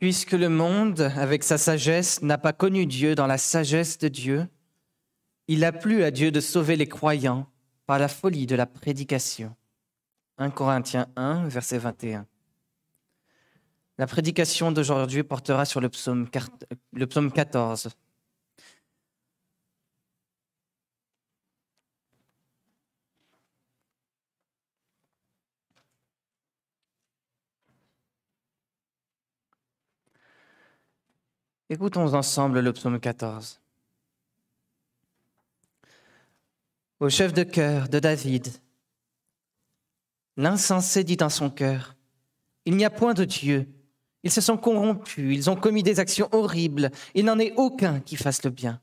Puisque le monde, avec sa sagesse, n'a pas connu Dieu dans la sagesse de Dieu, il a plu à Dieu de sauver les croyants par la folie de la prédication. 1 Corinthiens 1, verset 21. La prédication d'aujourd'hui portera sur le psaume, le psaume 14. Écoutons ensemble le psaume 14. Au chef de cœur de David, l'insensé dit dans son cœur, Il n'y a point de Dieu. Ils se sont corrompus, ils ont commis des actions horribles, il n'en est aucun qui fasse le bien.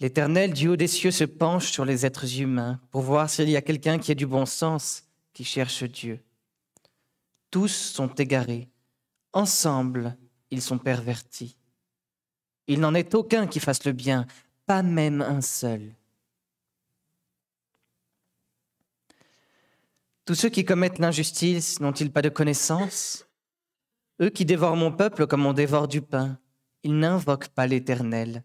L'Éternel du haut des cieux se penche sur les êtres humains pour voir s'il y a quelqu'un qui ait du bon sens, qui cherche Dieu. Tous sont égarés. Ensemble, ils sont pervertis. Il n'en est aucun qui fasse le bien, pas même un seul. Tous ceux qui commettent l'injustice n'ont-ils pas de connaissance eux qui dévorent mon peuple comme on dévore du pain, ils n'invoquent pas l'Éternel.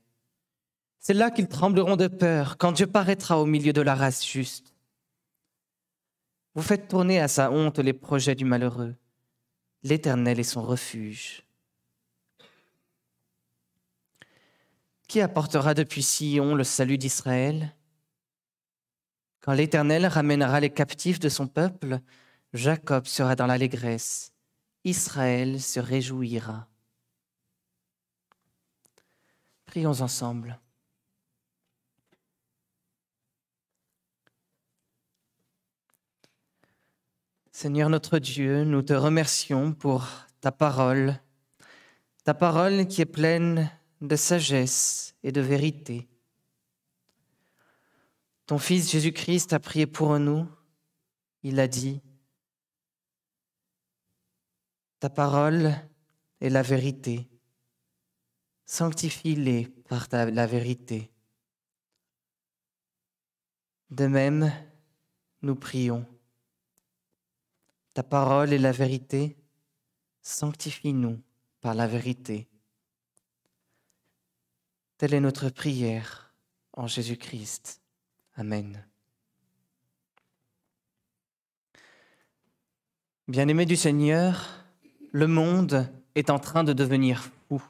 C'est là qu'ils trembleront de peur quand Dieu paraîtra au milieu de la race juste. Vous faites tourner à sa honte les projets du malheureux. L'Éternel est son refuge. Qui apportera depuis Sion le salut d'Israël? Quand l'Éternel ramènera les captifs de son peuple, Jacob sera dans l'allégresse Israël se réjouira. Prions ensemble. Seigneur notre Dieu, nous te remercions pour ta parole, ta parole qui est pleine de sagesse et de vérité. Ton Fils Jésus-Christ a prié pour nous. Il a dit, ta parole est la vérité. Sanctifie-les par la vérité. De même, nous prions. Ta parole est la vérité. Sanctifie-nous par la vérité. Telle est notre prière en Jésus-Christ. Amen. Bien-aimés du Seigneur, le monde est en train de devenir fou.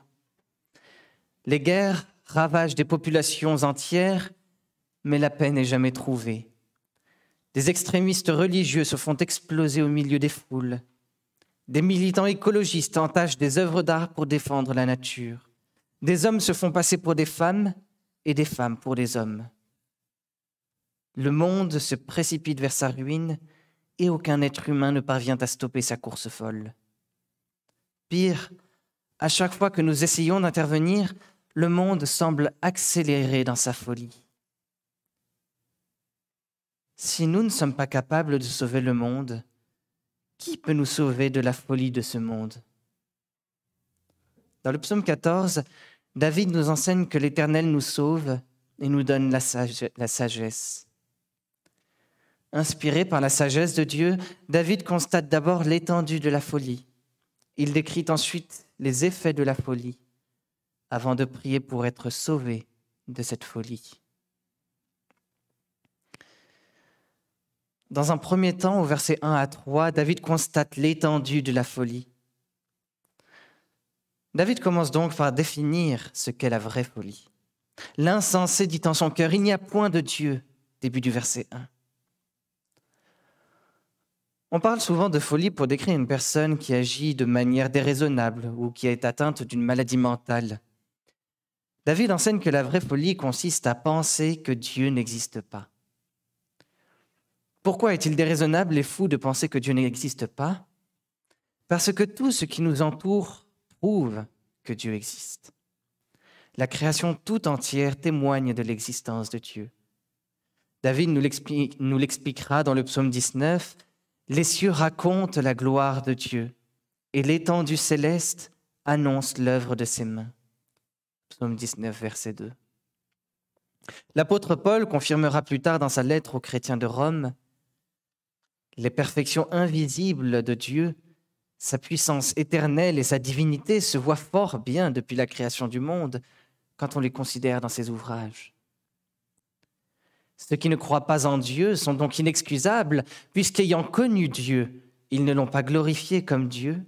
Les guerres ravagent des populations entières, mais la paix n'est jamais trouvée. Des extrémistes religieux se font exploser au milieu des foules. Des militants écologistes entachent des œuvres d'art pour défendre la nature. Des hommes se font passer pour des femmes et des femmes pour des hommes. Le monde se précipite vers sa ruine et aucun être humain ne parvient à stopper sa course folle. Pire, à chaque fois que nous essayons d'intervenir, le monde semble accélérer dans sa folie. Si nous ne sommes pas capables de sauver le monde, qui peut nous sauver de la folie de ce monde? Dans le psaume 14, David nous enseigne que l'Éternel nous sauve et nous donne la, sagesse. Inspiré par la sagesse de Dieu, David constate d'abord l'étendue de la folie. Il décrit ensuite les effets de la folie avant de prier pour être sauvé de cette folie. Dans un premier temps, au verset 1 à 3, David constate l'étendue de la folie. David commence donc par définir ce qu'est la vraie folie. L'insensé dit en son cœur, il n'y a point de Dieu, début du verset 1. On parle souvent de folie pour décrire une personne qui agit de manière déraisonnable ou qui est atteinte d'une maladie mentale. David enseigne que la vraie folie consiste à penser que Dieu n'existe pas. Pourquoi est-il déraisonnable et fou de penser que Dieu n'existe pas? Parce que tout ce qui nous entoure prouve que Dieu existe. La création tout entière témoigne de l'existence de Dieu. David nous l'expliquera dans le psaume 19 les cieux racontent la gloire de Dieu et l'étendue céleste annonce l'œuvre de ses mains. Psaume 19, verset 2. L'apôtre Paul confirmera plus tard dans sa lettre aux chrétiens de Rome les perfections invisibles de Dieu, Sa puissance éternelle et sa divinité se voient fort bien depuis la création du monde quand on les considère dans ses ouvrages. Ceux qui ne croient pas en Dieu sont donc inexcusables, puisqu'ayant connu Dieu, ils ne l'ont pas glorifié comme Dieu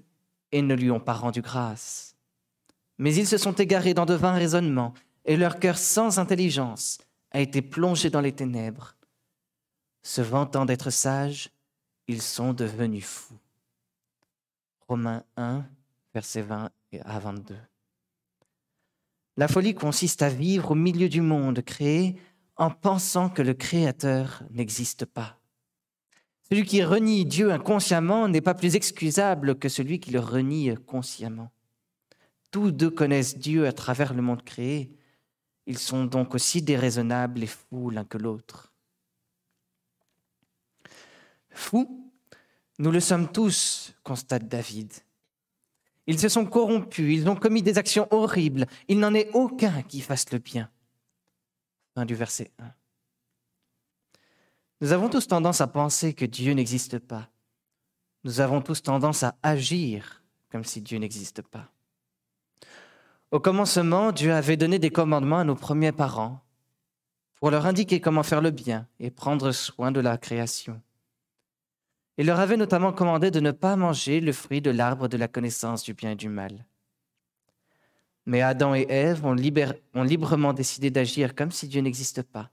et ne lui ont pas rendu grâce. Mais ils se sont égarés dans de vains raisonnements, et leur cœur sans intelligence a été plongé dans les ténèbres. Se vantant d'être sages, ils sont devenus fous. Romains 1, versets 20 à 22. La folie consiste à vivre au milieu du monde créé en pensant que le Créateur n'existe pas. Celui qui renie Dieu inconsciemment n'est pas plus excusable que celui qui le renie consciemment. Tous deux connaissent Dieu à travers le monde créé. Ils sont donc aussi déraisonnables et fous l'un que l'autre. Fous, nous le sommes tous, constate David. Ils se sont corrompus, ils ont commis des actions horribles, il n'en est aucun qui fasse le bien. Fin du verset 1. Nous avons tous tendance à penser que Dieu n'existe pas. Nous avons tous tendance à agir comme si Dieu n'existe pas. Au commencement, Dieu avait donné des commandements à nos premiers parents pour leur indiquer comment faire le bien et prendre soin de la création. Il leur avait notamment commandé de ne pas manger le fruit de l'arbre de la connaissance du bien et du mal. Mais Adam et Ève ont, ont librement décidé d'agir comme si Dieu n'existe pas.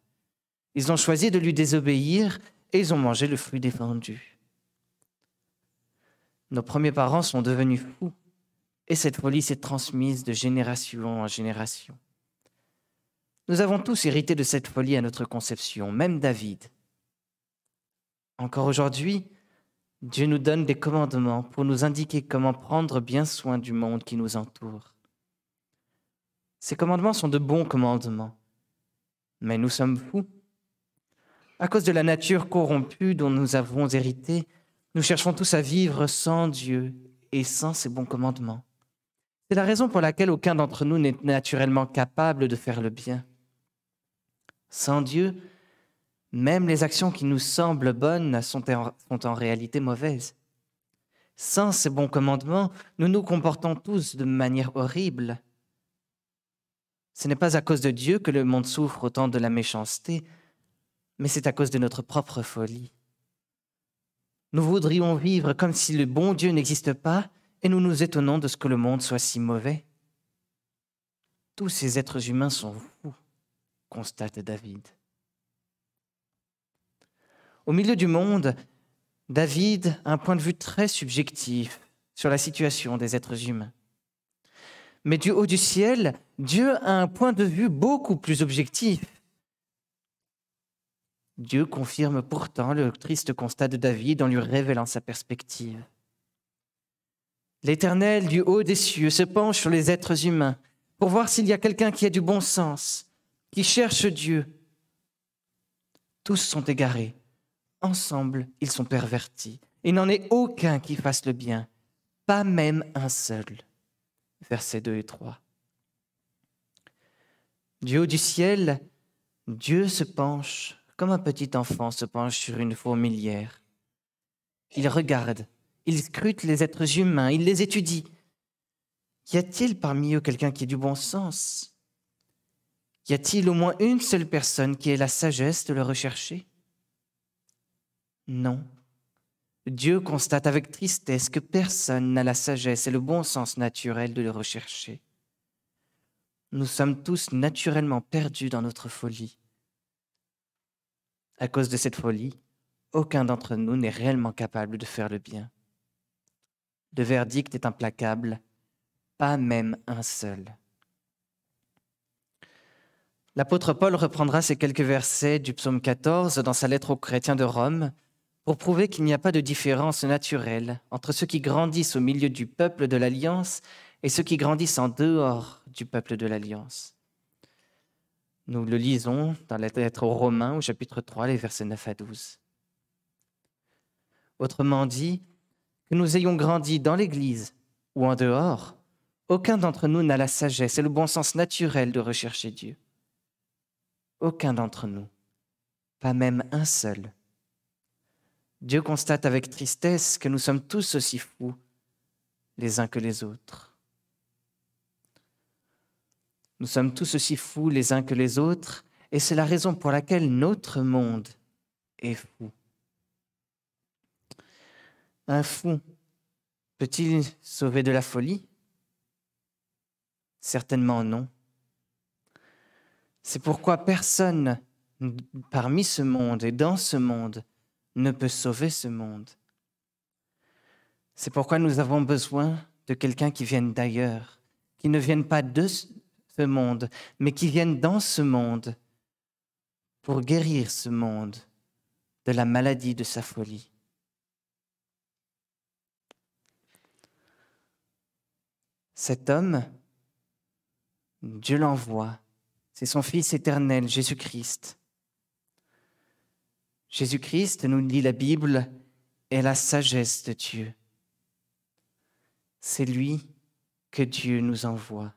Ils ont choisi de lui désobéir et ils ont mangé le fruit défendu. Nos premiers parents sont devenus fous et cette folie s'est transmise de génération en génération. Nous avons tous hérité de cette folie à notre conception, même David. Encore aujourd'hui, Dieu nous donne des commandements pour nous indiquer comment prendre bien soin du monde qui nous entoure. Ces commandements sont de bons commandements, mais nous sommes fous. À cause de la nature corrompue dont nous avons hérité, nous cherchons tous à vivre sans Dieu et sans ses bons commandements. C'est la raison pour laquelle aucun d'entre nous n'est naturellement capable de faire le bien. Sans Dieu, même les actions qui nous semblent bonnes sont en, réalité mauvaises. Sans ces bons commandements, nous nous comportons tous de manière horrible. Ce n'est pas à cause de Dieu que le monde souffre autant de la méchanceté, mais c'est à cause de notre propre folie. Nous voudrions vivre comme si le bon Dieu n'existe pas, et nous nous étonnons de ce que le monde soit si mauvais. Tous ces êtres humains sont fous, constate David. Au milieu du monde, David a un point de vue très subjectif sur la situation des êtres humains. Mais du haut du ciel, Dieu a un point de vue beaucoup plus objectif. Dieu confirme pourtant le triste constat de David en lui révélant sa perspective. L'Éternel du haut des cieux se penche sur les êtres humains pour voir s'il y a quelqu'un qui a du bon sens, qui cherche Dieu. Tous sont égarés, Ensemble, ils sont pervertis. Il n'en est aucun qui fasse le bien, pas même un seul. Versets 2 et 3. Du haut du ciel, Dieu se penche comme un petit enfant se penche sur une fourmilière. Il regarde, il scrute les êtres humains, il les étudie. Y a-t-il parmi eux quelqu'un qui ait du bon sens? Y a-t-il au moins une seule personne qui ait la sagesse de le rechercher? Non. Dieu constate avec tristesse que personne n'a la sagesse et le bon sens naturel de le rechercher. Nous sommes tous naturellement perdus dans notre folie. À cause de cette folie, aucun d'entre nous n'est réellement capable de faire le bien. Le verdict est implacable, pas même un seul. L'apôtre Paul reprendra ces quelques versets du psaume 14 dans sa lettre aux chrétiens de Rome, pour prouver qu'il n'y a pas de différence naturelle entre ceux qui grandissent au milieu du peuple de l'Alliance et ceux qui grandissent en dehors du peuple de l'Alliance. Nous le lisons dans la lettre aux Romains au chapitre 3, les versets 9 à 12. Autrement dit, que nous ayons grandi dans l'Église ou en dehors, aucun d'entre nous n'a la sagesse et le bon sens naturel de rechercher Dieu. Aucun d'entre nous, pas même un seul. Dieu constate avec tristesse que nous sommes tous aussi fous, les uns que les autres. Nous sommes tous aussi fous les uns que les autres, et c'est la raison pour laquelle notre monde est fou. Un fou peut-il sauver de la folie? Certainement non. C'est pourquoi personne parmi ce monde et dans ce monde ne peut sauver ce monde. C'est pourquoi nous avons besoin de quelqu'un qui vienne d'ailleurs, qui ne vienne pas de ce monde, mais qui vienne dans ce monde pour guérir ce monde de la maladie de sa folie. Cet homme, Dieu l'envoie, c'est son Fils éternel, Jésus-Christ. Jésus-Christ, nous dit la Bible, est la sagesse de Dieu. C'est lui que Dieu nous envoie.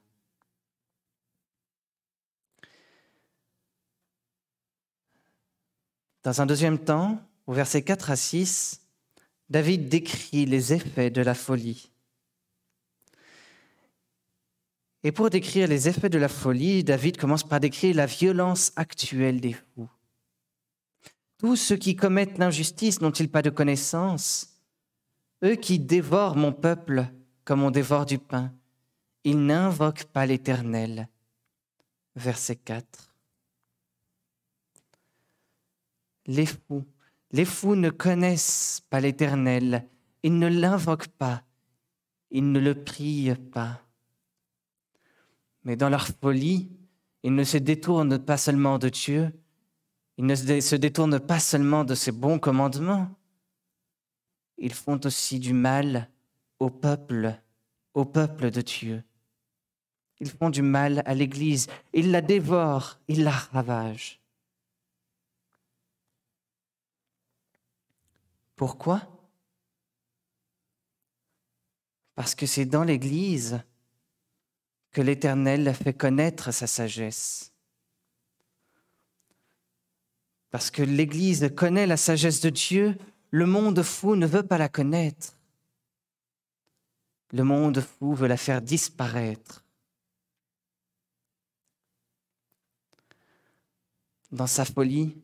Dans un deuxième temps, au verset 4 à 6, David décrit les effets de la folie. Et pour décrire les effets de la folie, David commence par décrire la violence actuelle des fous. Tous ceux qui commettent l'injustice n'ont-ils pas de connaissance? Eux qui dévorent mon peuple comme on dévore du pain, ils n'invoquent pas l'Éternel. Verset 4. Les fous, les fous ne connaissent pas l'Éternel, ils ne l'invoquent pas, ils ne le prient pas. Mais dans leur folie, ils ne se détournent pas seulement de Dieu, ils ne se détournent pas seulement de ses bons commandements, ils font aussi du mal au peuple, au peuple de Dieu. Ils font du mal à l'Église, ils la dévorent, ils la ravagent. Pourquoi? Parce que c'est dans l'Église que l'Éternel fait connaître sa sagesse. Parce que l'Église connaît la sagesse de Dieu, le monde fou ne veut pas la connaître. Le monde fou veut la faire disparaître. Dans sa folie,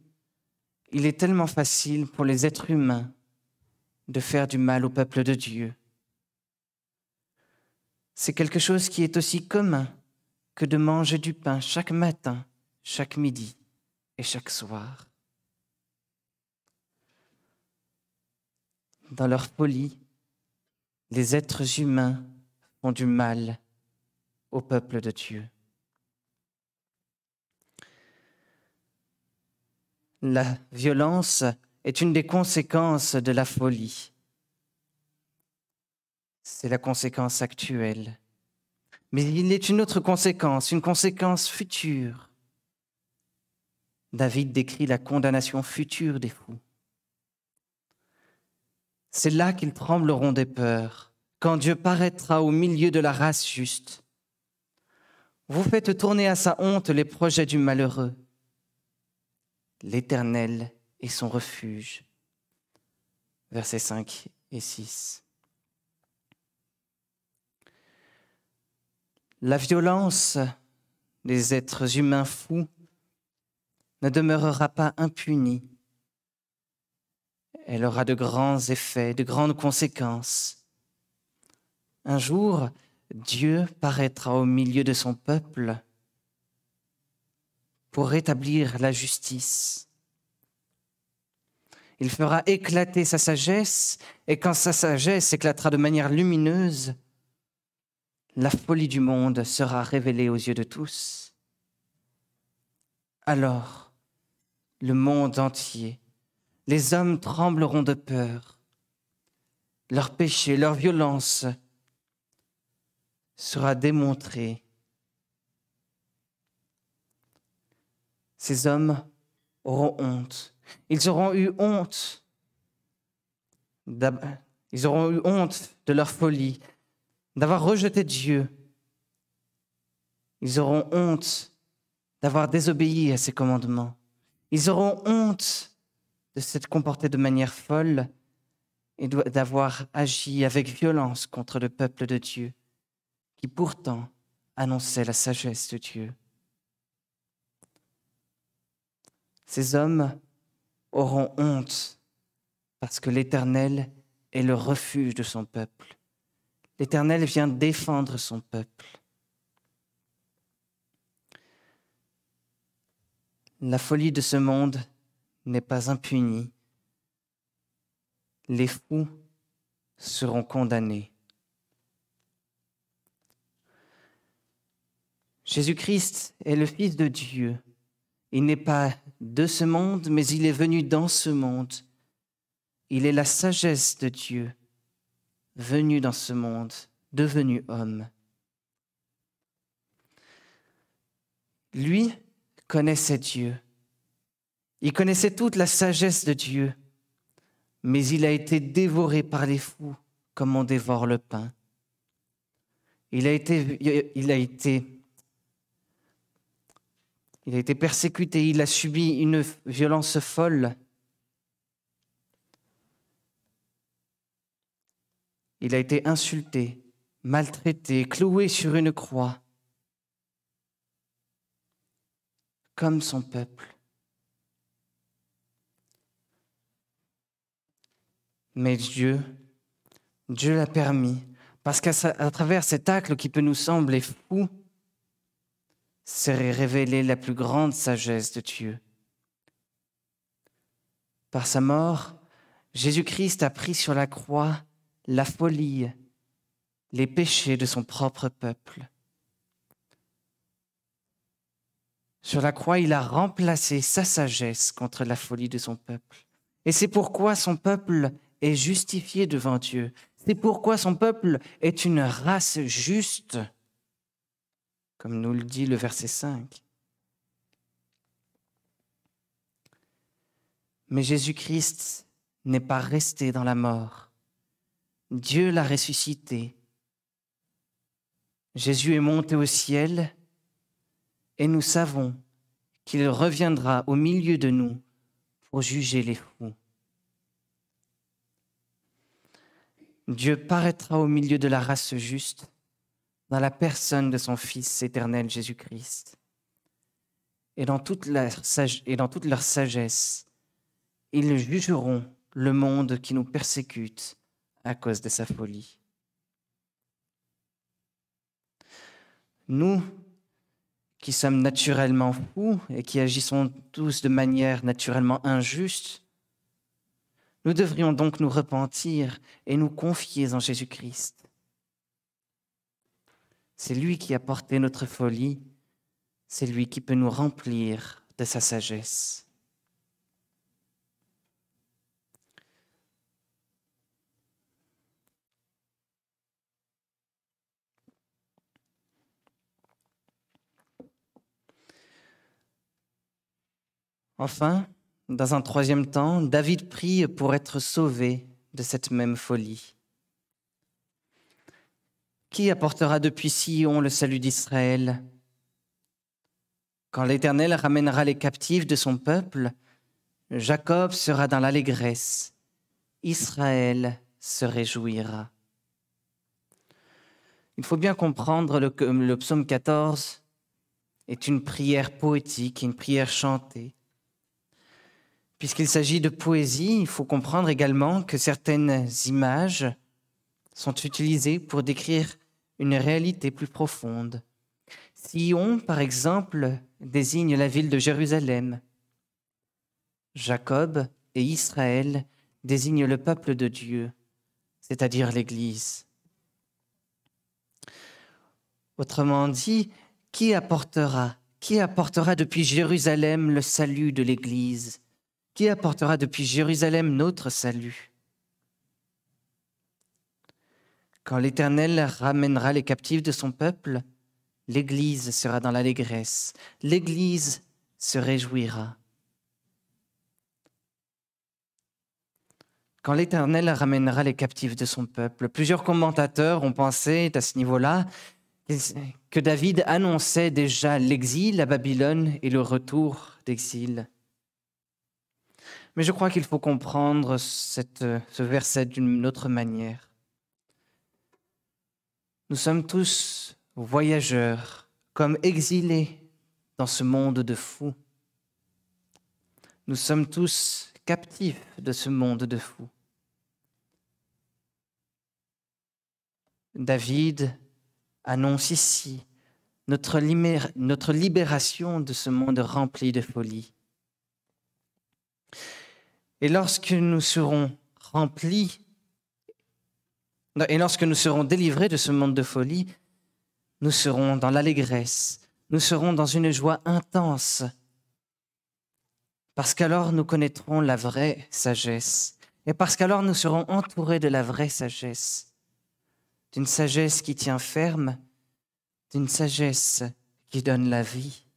il est tellement facile pour les êtres humains de faire du mal au peuple de Dieu c'est quelque chose qui est aussi commun que de manger du pain chaque matin, chaque midi et chaque soir. Dans leur folie, les êtres humains font du mal au peuple de Dieu. La violence est une des conséquences de la folie. C'est la conséquence actuelle. Mais il est une autre conséquence, une conséquence future. David décrit la condamnation future des fous. C'est là qu'ils trembleront des peurs, quand Dieu paraîtra au milieu de la race juste. Vous faites tourner à sa honte les projets du malheureux. L'Éternel est son refuge. Versets 5 et 6. La violence des êtres humains fous ne demeurera pas impunie. Elle aura de grands effets, de grandes conséquences. Un jour, Dieu paraîtra au milieu de son peuple pour rétablir la justice. Il fera éclater sa sagesse, et quand sa sagesse éclatera de manière lumineuse, la folie du monde sera révélée aux yeux de tous. Alors, le monde entier, les hommes trembleront de peur. Leur péché, leur violence sera démontrée. Ces hommes auront honte. Ils auront eu honte. Ils auront eu honte de leur folie, d'avoir rejeté Dieu. Ils auront honte d'avoir désobéi à ses commandements. Ils auront honte de s'être comportés de manière folle et d'avoir agi avec violence contre le peuple de Dieu, qui pourtant annonçait la sagesse de Dieu. Ces hommes auront honte parce que l'Éternel est le refuge de son peuple. L'Éternel vient défendre son peuple. La folie de ce monde n'est pas impunie. Les fous seront condamnés. Jésus-Christ est le Fils de Dieu. Il n'est pas de ce monde, mais il est venu dans ce monde. Il est la sagesse de Dieu, venu dans ce monde, devenu homme. Lui connaissait Dieu. Il connaissait toute la sagesse de Dieu, mais il a été dévoré par les fous comme on dévore le pain. Il a été, il a été il a été persécuté, il a subi une violence folle. Il a été insulté, maltraité, cloué sur une croix, comme son peuple. Mais Dieu, Dieu l'a permis, parce qu'à travers cet acte qui peut nous sembler fou, serait révélée la plus grande sagesse de Dieu. Par sa mort, Jésus-Christ a pris sur la croix la folie, les péchés de son propre peuple. Sur la croix, il a remplacé sa sagesse contre la folie de son peuple. Et c'est pourquoi son peuple est justifié devant Dieu. C'est pourquoi son peuple est une race juste comme nous le dit le verset 5. Mais Jésus-Christ n'est pas resté dans la mort. Dieu l'a ressuscité. Jésus est monté au ciel et nous savons qu'il reviendra au milieu de nous pour juger les fous. Dieu paraîtra au milieu de la race juste dans la personne de son Fils éternel Jésus-Christ. Et, dans toute leur sagesse, ils jugeront le monde qui nous persécute à cause de sa folie. Nous, qui sommes naturellement fous et qui agissons tous de manière naturellement injuste, nous devrions donc nous repentir et nous confier en Jésus-Christ. C'est lui qui a porté notre folie, c'est lui qui peut nous remplir de sa sagesse. Enfin, dans un troisième temps, David prie pour être sauvé de cette même folie. Qui apportera depuis Sion le salut d'Israël? Quand l'Éternel ramènera les captifs de son peuple, Jacob sera dans l'allégresse, Israël se réjouira. Il faut bien comprendre que le psaume 14 est une prière poétique, une prière chantée. Puisqu'il s'agit de poésie, il faut comprendre également que certaines images sont utilisées pour décrire une réalité plus profonde. Sion, par exemple, désigne la ville de Jérusalem. Jacob et Israël désignent le peuple de Dieu, c'est-à-dire l'Église. Autrement dit, qui apportera, qui apportera depuis Jérusalem le salut de l'Église? Qui apportera depuis Jérusalem notre salut Quand l'Éternel ramènera les captifs de son peuple, l'Église sera dans l'allégresse, l'Église se réjouira. Quand l'Éternel ramènera les captifs de son peuple, plusieurs commentateurs ont pensé à ce niveau-là que David annonçait déjà l'exil à Babylone et le retour d'exil. Mais je crois qu'il faut comprendre ce verset d'une autre manière. Nous sommes tous voyageurs, comme exilés dans ce monde de fous. Nous sommes tous captifs de ce monde de fous. David annonce ici notre, notre libération de ce monde rempli de folie. Et lorsque nous serons remplis, et lorsque nous serons délivrés de ce monde de folie, nous serons dans l'allégresse, nous serons dans une joie intense, parce qu'alors nous connaîtrons la vraie sagesse, et parce qu'alors nous serons entourés de la vraie sagesse, d'une sagesse qui tient ferme, d'une sagesse qui donne la vie.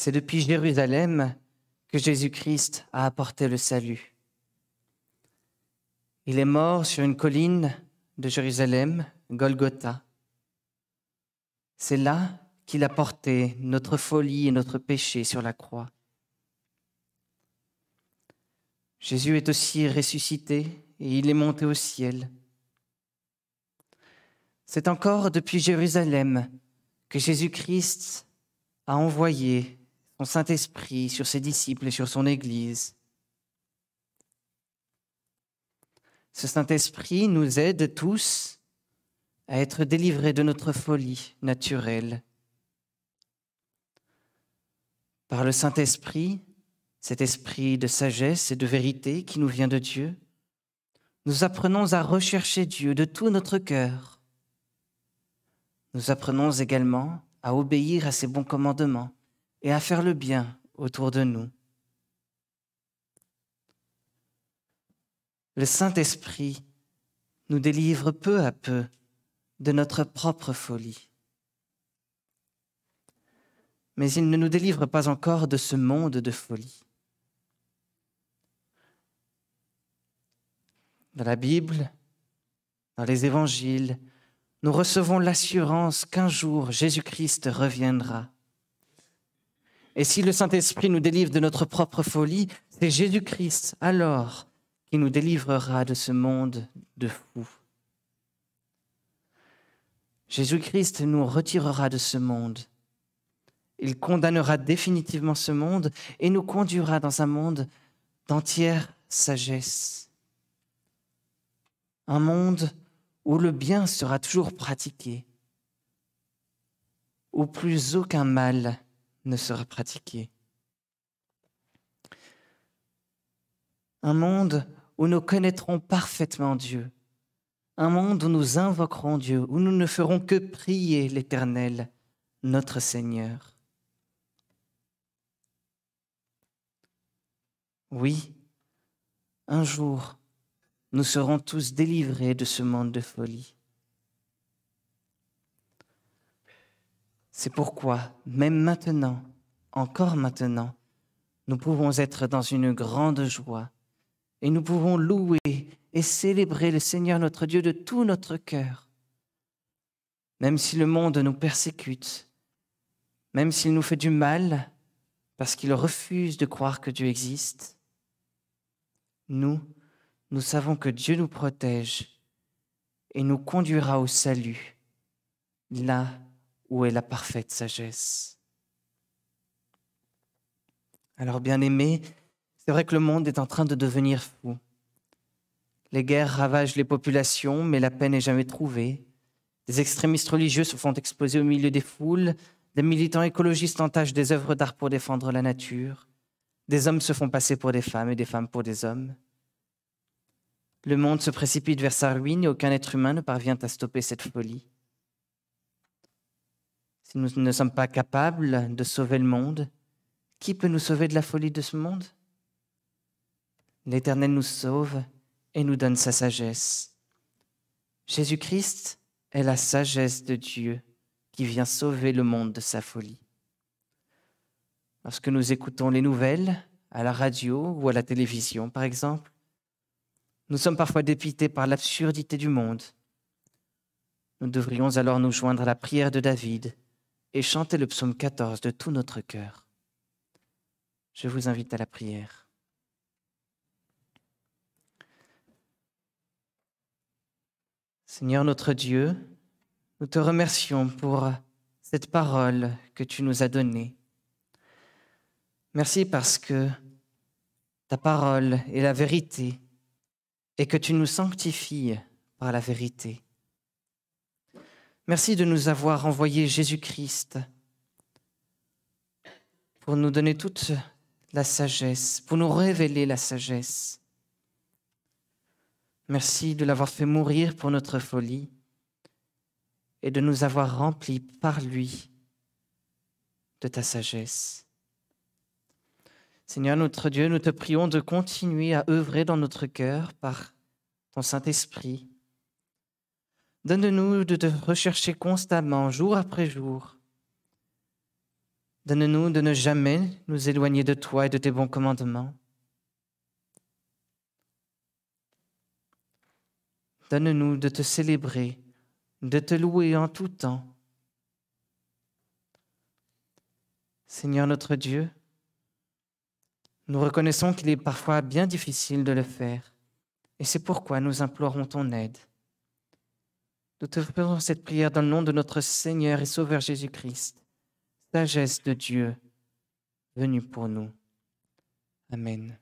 C'est depuis Jérusalem que Jésus-Christ a apporté le salut. Il est mort sur une colline de Jérusalem, Golgotha. C'est là qu'il a porté notre folie et notre péché sur la croix. Jésus est aussi ressuscité et il est monté au ciel. C'est encore depuis Jérusalem que Jésus-Christ a envoyé son Saint-Esprit sur ses disciples et sur son Église. Ce Saint-Esprit nous aide tous à être délivrés de notre folie naturelle. Par le Saint-Esprit, cet esprit de sagesse et de vérité qui nous vient de Dieu, nous apprenons à rechercher Dieu de tout notre cœur. Nous apprenons également à obéir à ses bons commandements et à faire le bien autour de nous. Le Saint-Esprit nous délivre peu à peu de notre propre folie. Mais il ne nous délivre pas encore de ce monde de folie. Dans la Bible, dans les évangiles, nous recevons l'assurance qu'un jour Jésus-Christ reviendra et si le Saint-Esprit nous délivre de notre propre folie, c'est Jésus-Christ alors qui nous délivrera de ce monde de fous. Jésus-Christ nous retirera de ce monde. Il condamnera définitivement ce monde et nous conduira dans un monde d'entière sagesse. Un monde où le bien sera toujours pratiqué, où plus aucun mal ne sera pratiqué. Un monde où nous connaîtrons parfaitement Dieu. Un monde où nous invoquerons Dieu, où nous ne ferons que prier l'Éternel, notre Seigneur. Oui, un jour, nous serons tous délivrés de ce monde de folie. C'est pourquoi, même maintenant, encore maintenant, nous pouvons être dans une grande joie et nous pouvons louer et célébrer le Seigneur notre Dieu de tout notre cœur. Même si le monde nous persécute, même s'il nous fait du mal parce qu'il refuse de croire que Dieu existe, nous, nous savons que Dieu nous protège et nous conduira au salut, là où est la parfaite sagesse Alors, bien aimé, c'est vrai que le monde est en train de devenir fou. Les guerres ravagent les populations, mais la paix n'est jamais trouvée. Des extrémistes religieux se font exposer au milieu des foules. Des militants écologistes entachent des œuvres d'art pour défendre la nature. Des hommes se font passer pour des femmes et des femmes pour des hommes. Le monde se précipite vers sa ruine et aucun être humain ne parvient à stopper cette folie. Si nous ne sommes pas capables de sauver le monde, qui peut nous sauver de la folie de ce monde? L'Éternel nous sauve et nous donne sa sagesse. Jésus-Christ est la sagesse de Dieu qui vient sauver le monde de sa folie. Lorsque nous écoutons les nouvelles à la radio ou à la télévision, par exemple, nous sommes parfois dépités par l'absurdité du monde. Nous devrions alors nous joindre à la prière de David et chanter le psaume 14 de tout notre cœur. Je vous invite à la prière. Seigneur notre Dieu, nous te remercions pour cette parole que tu nous as donnée. Merci parce que ta parole est la vérité et que tu nous sanctifies par la vérité. Merci de nous avoir envoyé Jésus-Christ pour nous donner toute la sagesse, pour nous révéler la sagesse. Merci de l'avoir fait mourir pour notre folie et de nous avoir remplis par lui de ta sagesse. Seigneur notre Dieu, nous te prions de continuer à œuvrer dans notre cœur par ton Saint-Esprit. Donne-nous de te rechercher constamment, jour après jour. Donne-nous de ne jamais nous éloigner de toi et de tes bons commandements. Donne-nous de te célébrer, de te louer en tout temps. Seigneur notre Dieu, nous reconnaissons qu'il est parfois bien difficile de le faire, et c'est pourquoi nous implorons ton aide. Nous te faisons cette prière dans le nom de notre Seigneur et Sauveur Jésus-Christ, sagesse de Dieu, venue pour nous. Amen.